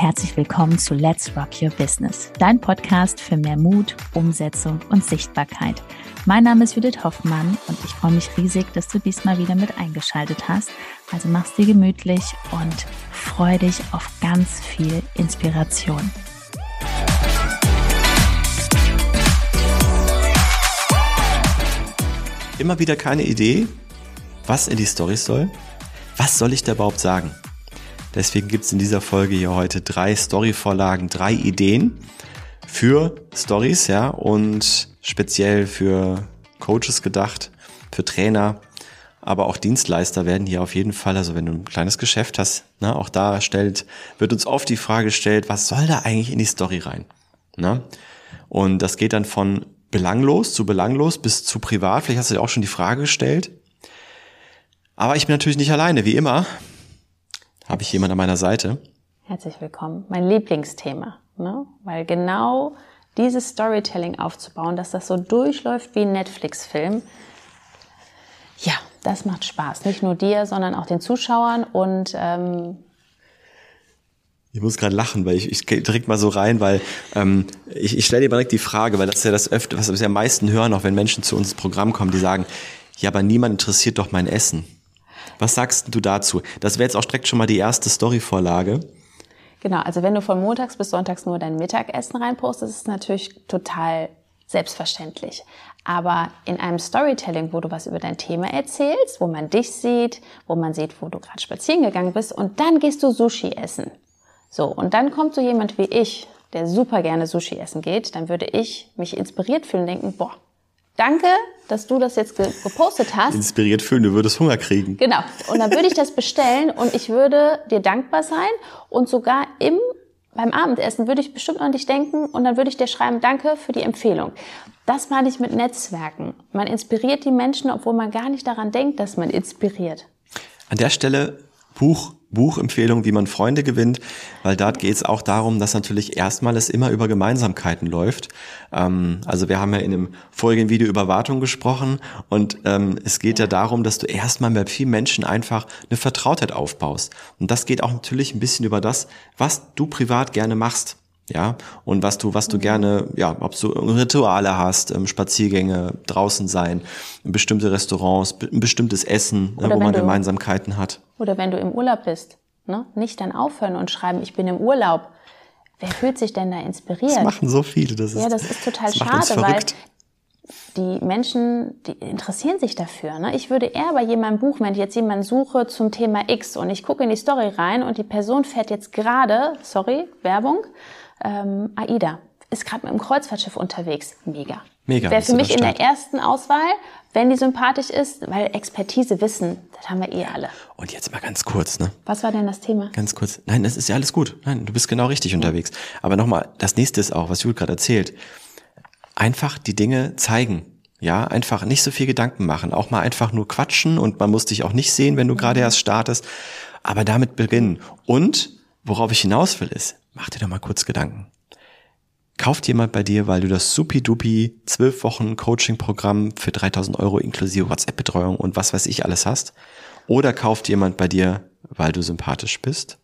herzlich willkommen zu Let's Rock Your Business, dein Podcast für mehr Mut, Umsetzung und Sichtbarkeit. Mein Name ist Judith Hoffmann und ich freue mich riesig, dass du diesmal wieder mit eingeschaltet hast. Also mach's dir gemütlich und freu dich auf ganz viel Inspiration. Immer wieder keine Idee, was in die Stories soll? Was soll ich da überhaupt sagen? Deswegen gibt es in dieser Folge hier heute drei Story-Vorlagen, drei Ideen für Stories, ja, und speziell für Coaches gedacht, für Trainer, aber auch Dienstleister werden hier auf jeden Fall, also wenn du ein kleines Geschäft hast, ne, auch da stellt, wird uns oft die Frage gestellt, was soll da eigentlich in die Story rein? Ne? Und das geht dann von belanglos zu belanglos bis zu privat. Vielleicht hast du dir auch schon die Frage gestellt. Aber ich bin natürlich nicht alleine, wie immer habe ich jemand an meiner Seite. Herzlich willkommen. Mein Lieblingsthema, ne? weil genau dieses Storytelling aufzubauen, dass das so durchläuft wie ein Netflix-Film, ja, das macht Spaß. Nicht nur dir, sondern auch den Zuschauern und ähm, ich muss gerade lachen, weil ich, ich direkt mal so rein, weil ähm, ich, ich stelle dir direkt die Frage, weil das ist ja das öfter, was wir am meisten hören, auch wenn Menschen zu uns ins Programm kommen, die sagen, ja, aber niemand interessiert doch mein Essen. Was sagst du dazu? Das wäre jetzt auch direkt schon mal die erste Story-Vorlage. Genau, also wenn du von montags bis sonntags nur dein Mittagessen reinpostest, ist es natürlich total selbstverständlich. Aber in einem Storytelling, wo du was über dein Thema erzählst, wo man dich sieht, wo man sieht, wo du gerade spazieren gegangen bist und dann gehst du Sushi essen. So, und dann kommt so jemand wie ich, der super gerne Sushi essen geht, dann würde ich mich inspiriert fühlen und denken, boah, danke, dass du das jetzt gepostet hast. Inspiriert fühlen, du würdest Hunger kriegen. Genau. Und dann würde ich das bestellen und ich würde dir dankbar sein und sogar im beim Abendessen würde ich bestimmt an dich denken und dann würde ich dir schreiben, danke für die Empfehlung. Das meine ich mit Netzwerken. Man inspiriert die Menschen, obwohl man gar nicht daran denkt, dass man inspiriert. An der Stelle Buch, Buchempfehlung, wie man Freunde gewinnt, weil da geht es auch darum, dass natürlich erstmal es immer über Gemeinsamkeiten läuft. Ähm, also wir haben ja in dem vorigen Video über Wartung gesprochen und ähm, es geht ja. ja darum, dass du erstmal mit vielen Menschen einfach eine Vertrautheit aufbaust. Und das geht auch natürlich ein bisschen über das, was du privat gerne machst ja, und was du, was du mhm. gerne, ja, ob du Rituale hast, ähm, Spaziergänge, draußen sein, bestimmte Restaurants, ein bestimmtes Essen, ne, wo man du, Gemeinsamkeiten hat. Oder wenn du im Urlaub bist, ne? nicht dann aufhören und schreiben, ich bin im Urlaub. Wer fühlt sich denn da inspiriert? Das machen so viele, das ist, ja, das ist total schade, weil die Menschen, die interessieren sich dafür. Ne? Ich würde eher bei jemandem buchen, wenn ich jetzt jemanden suche zum Thema X und ich gucke in die Story rein und die Person fährt jetzt gerade, sorry, Werbung, ähm, AIDA ist gerade mit dem Kreuzfahrtschiff unterwegs. Mega. Mega. Wäre für mich in der ersten Auswahl, wenn die sympathisch ist, weil Expertise, Wissen, das haben wir eh alle. Und jetzt mal ganz kurz, ne? Was war denn das Thema? Ganz kurz. Nein, das ist ja alles gut. Nein, du bist genau richtig mhm. unterwegs. Aber nochmal, das nächste ist auch, was Jules gerade erzählt. Einfach die Dinge zeigen. Ja, einfach nicht so viel Gedanken machen. Auch mal einfach nur quatschen und man muss dich auch nicht sehen, wenn du mhm. gerade erst startest. Aber damit beginnen. Und worauf ich hinaus will, ist, mach dir doch mal kurz Gedanken. Kauft jemand bei dir, weil du das supi-dupi 12 Wochen Coaching-Programm für 3000 Euro inklusive WhatsApp-Betreuung und was weiß ich alles hast? Oder kauft jemand bei dir, weil du sympathisch bist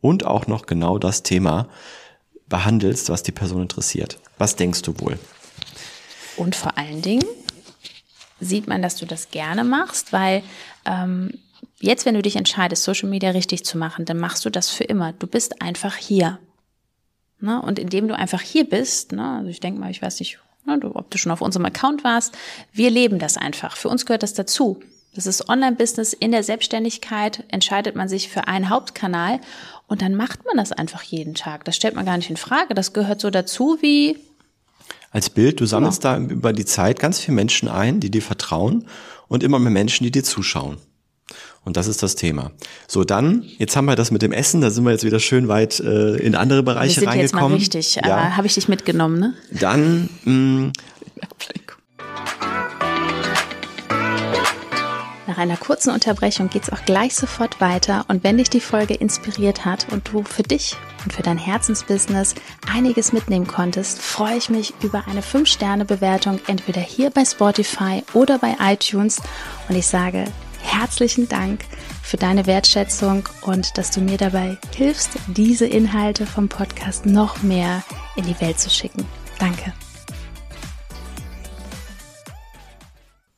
und auch noch genau das Thema behandelst, was die Person interessiert? Was denkst du wohl? Und vor allen Dingen sieht man, dass du das gerne machst, weil ähm, jetzt, wenn du dich entscheidest, Social Media richtig zu machen, dann machst du das für immer. Du bist einfach hier. Ne? Und indem du einfach hier bist, ne? also ich denke mal, ich weiß nicht, ne, ob du schon auf unserem Account warst, wir leben das einfach. Für uns gehört das dazu. Das ist Online-Business. In der Selbstständigkeit entscheidet man sich für einen Hauptkanal und dann macht man das einfach jeden Tag. Das stellt man gar nicht in Frage. Das gehört so dazu wie als Bild, du sammelst genau. da über die Zeit ganz viele Menschen ein, die dir vertrauen und immer mehr Menschen, die dir zuschauen. Und das ist das Thema. So, dann, jetzt haben wir das mit dem Essen, da sind wir jetzt wieder schön weit äh, in andere Bereiche wir sind reingekommen. Jetzt mal richtig, ja. aber habe ich dich mitgenommen, ne? Dann, mh, mm, Nach einer kurzen Unterbrechung geht es auch gleich sofort weiter. Und wenn dich die Folge inspiriert hat und du für dich und für dein Herzensbusiness einiges mitnehmen konntest, freue ich mich über eine 5-Sterne-Bewertung, entweder hier bei Spotify oder bei iTunes. Und ich sage herzlichen Dank für deine Wertschätzung und dass du mir dabei hilfst, diese Inhalte vom Podcast noch mehr in die Welt zu schicken. Danke.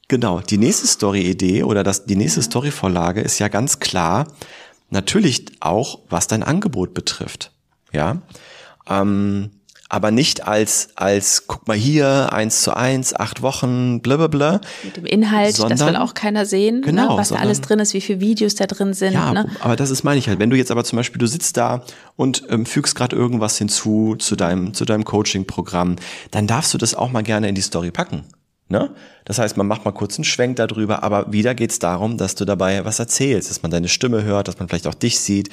Genau, die nächste Story-Idee oder das, die nächste Story-Vorlage ist ja ganz klar, natürlich auch, was dein Angebot betrifft. Ja, ähm, aber nicht als, als, guck mal hier, eins zu eins, acht Wochen, blablabla. Mit dem Inhalt, sondern, das will auch keiner sehen, ne, genau, ne, was sondern, da alles drin ist, wie viele Videos da drin sind. Ja, ne? aber das ist meine ich halt. Wenn du jetzt aber zum Beispiel, du sitzt da und ähm, fügst gerade irgendwas hinzu zu deinem, zu deinem Coaching-Programm, dann darfst du das auch mal gerne in die Story packen. Ne? Das heißt, man macht mal kurz einen Schwenk darüber, aber wieder geht's darum, dass du dabei was erzählst, dass man deine Stimme hört, dass man vielleicht auch dich sieht,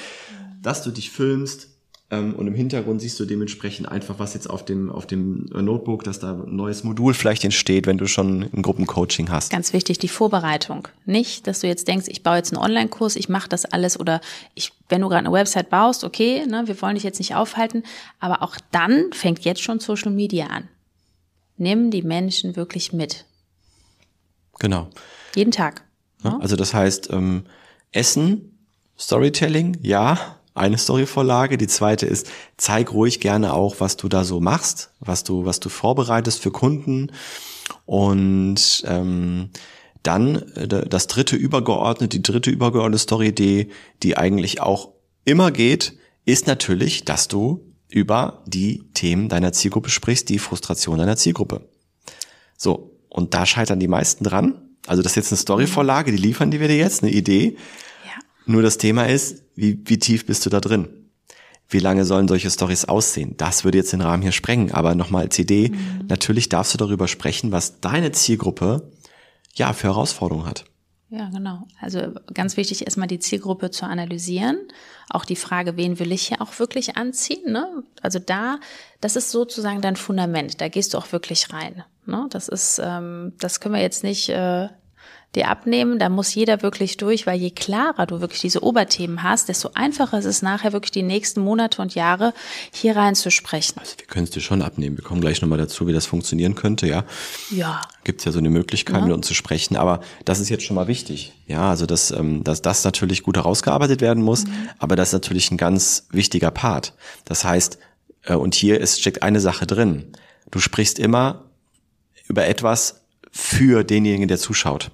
dass du dich filmst, und im Hintergrund siehst du dementsprechend einfach, was jetzt auf dem, auf dem Notebook, dass da ein neues Modul vielleicht entsteht, wenn du schon ein Gruppencoaching hast. Ganz wichtig, die Vorbereitung. Nicht, dass du jetzt denkst, ich baue jetzt einen Online-Kurs, ich mache das alles oder ich, wenn du gerade eine Website baust, okay, ne, wir wollen dich jetzt nicht aufhalten, aber auch dann fängt jetzt schon Social Media an. Nimm die Menschen wirklich mit. Genau. Jeden Tag. Ja, also das heißt, ähm, Essen, Storytelling, ja, eine Storyvorlage. Die zweite ist, zeig ruhig gerne auch, was du da so machst, was du, was du vorbereitest für Kunden. Und ähm, dann äh, das dritte übergeordnete, die dritte übergeordnete Story-Idee, die eigentlich auch immer geht, ist natürlich, dass du über die Themen deiner Zielgruppe sprichst, die Frustration deiner Zielgruppe. So, und da scheitern die meisten dran. Also das ist jetzt eine Storyvorlage, die liefern die wir dir jetzt, eine Idee. Nur das Thema ist, wie, wie tief bist du da drin? Wie lange sollen solche Stories aussehen? Das würde jetzt den Rahmen hier sprengen. Aber nochmal als Idee, mhm. natürlich darfst du darüber sprechen, was deine Zielgruppe ja für Herausforderungen hat. Ja, genau. Also ganz wichtig, erstmal die Zielgruppe zu analysieren. Auch die Frage, wen will ich hier auch wirklich anziehen? Ne? Also da, das ist sozusagen dein Fundament. Da gehst du auch wirklich rein. Ne? Das ist, ähm, das können wir jetzt nicht äh, dir abnehmen. Da muss jeder wirklich durch, weil je klarer du wirklich diese Oberthemen hast, desto einfacher ist es nachher wirklich die nächsten Monate und Jahre hier reinzusprechen. Also wir können es dir schon abnehmen. Wir kommen gleich nochmal dazu, wie das funktionieren könnte, ja. Ja. Gibt es ja so eine Möglichkeit, ja. mit uns zu sprechen. Aber das ist jetzt schon mal wichtig. Ja, also dass, ähm, dass das natürlich gut herausgearbeitet werden muss. Mhm. Aber das ist natürlich ein ganz wichtiger Part. Das heißt, äh, und hier ist, steckt eine Sache drin. Du sprichst immer über etwas für denjenigen, der zuschaut.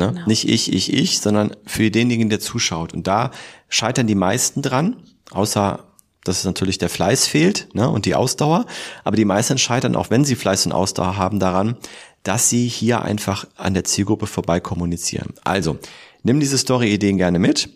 Ne? Genau. Nicht ich, ich, ich, sondern für denjenigen, der zuschaut. Und da scheitern die meisten dran, außer dass natürlich der Fleiß fehlt ne, und die Ausdauer. Aber die meisten scheitern, auch wenn sie Fleiß und Ausdauer haben, daran, dass sie hier einfach an der Zielgruppe vorbei kommunizieren. Also, nimm diese Story-Ideen gerne mit.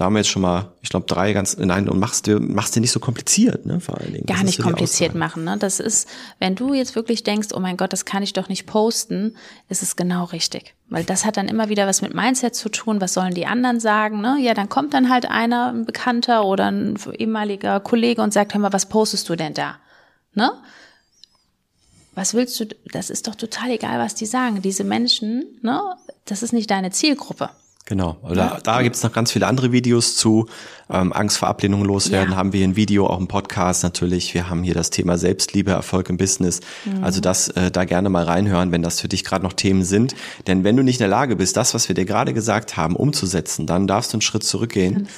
Da haben wir jetzt schon mal, ich glaube, drei ganz, nein, und machst du, machst dir nicht so kompliziert, ne, vor allen Dingen. Gar nicht kompliziert machen, ne. Das ist, wenn du jetzt wirklich denkst, oh mein Gott, das kann ich doch nicht posten, ist es genau richtig. Weil das hat dann immer wieder was mit Mindset zu tun, was sollen die anderen sagen, ne? Ja, dann kommt dann halt einer, ein Bekannter oder ein ehemaliger Kollege und sagt, hör mal, was postest du denn da? Ne? was willst du, das ist doch total egal, was die sagen. Diese Menschen, ne, das ist nicht deine Zielgruppe. Genau. Da, da gibt es noch ganz viele andere Videos zu. Ähm, Angst vor Ablehnung loswerden ja. haben wir hier ein Video, auch ein Podcast natürlich. Wir haben hier das Thema Selbstliebe, Erfolg im Business. Mhm. Also das äh, da gerne mal reinhören, wenn das für dich gerade noch Themen sind. Denn wenn du nicht in der Lage bist, das, was wir dir gerade gesagt haben, umzusetzen, dann darfst du einen Schritt zurückgehen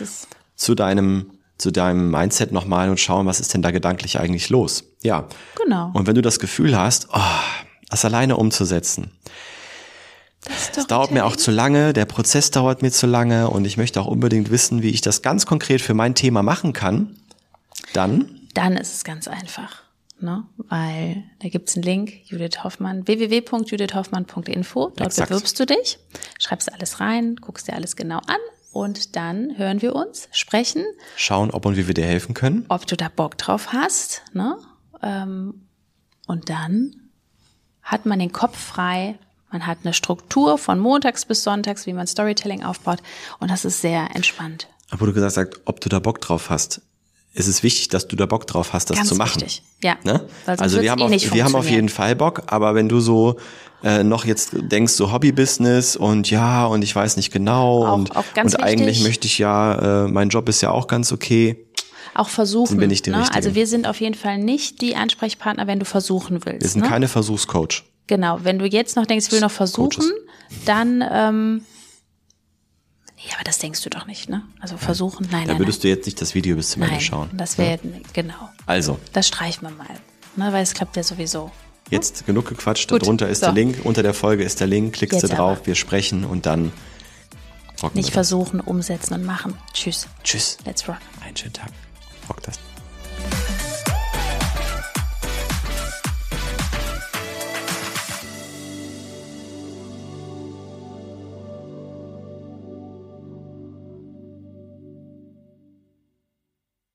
zu deinem zu deinem Mindset nochmal und schauen, was ist denn da gedanklich eigentlich los. Ja. Genau. Und wenn du das Gefühl hast, oh, das alleine umzusetzen, es dauert mir auch zu lange, der Prozess dauert mir zu lange und ich möchte auch unbedingt wissen, wie ich das ganz konkret für mein Thema machen kann. Dann? Dann ist es ganz einfach. Ne? Weil da gibt's einen Link, Judith Hoffmann, www.judithhoffmann.info. Dort Exakt. bewirbst du dich, schreibst alles rein, guckst dir alles genau an und dann hören wir uns, sprechen. Schauen, ob und wie wir dir helfen können. Ob du da Bock drauf hast. Ne? Ähm, und dann hat man den Kopf frei man hat eine Struktur von montags bis sonntags, wie man Storytelling aufbaut. Und das ist sehr entspannt. Aber du gesagt hast, ob du da Bock drauf hast. Es ist wichtig, dass du da Bock drauf hast, das Ganz zu machen. Wichtig. Ja. Ne? Also wir haben, eh auf, wir haben auf jeden Fall Bock, aber wenn du so äh, noch jetzt denkst, so Hobbybusiness und ja, und ich weiß nicht genau auch, und, auch und eigentlich möchte ich ja, äh, mein Job ist ja auch ganz okay. Auch versuchen. Bin ich die ne? Also wir sind auf jeden Fall nicht die Ansprechpartner, wenn du versuchen willst. Wir sind ne? keine Versuchscoach. Genau, wenn du jetzt noch denkst, ich will noch versuchen, dann ähm, Ja, aber das denkst du doch nicht, ne? Also versuchen, nein, Da nein, würdest du jetzt nicht das Video bis zum nein. Ende schauen. Nein, das wäre, genau. Also, Das streichen wir mal. Ne, weil es klappt ja sowieso. jetzt genug gequatscht. Gut, Darunter ist so. der Link, unter der Folge ist der Link. Klickst Jetzt du drauf, aber. wir sprechen und dann rocken Nicht versuchen, umsetzen und machen. Tschüss. Tschüss. Let's rock. Einen schönen Tag. Rock das.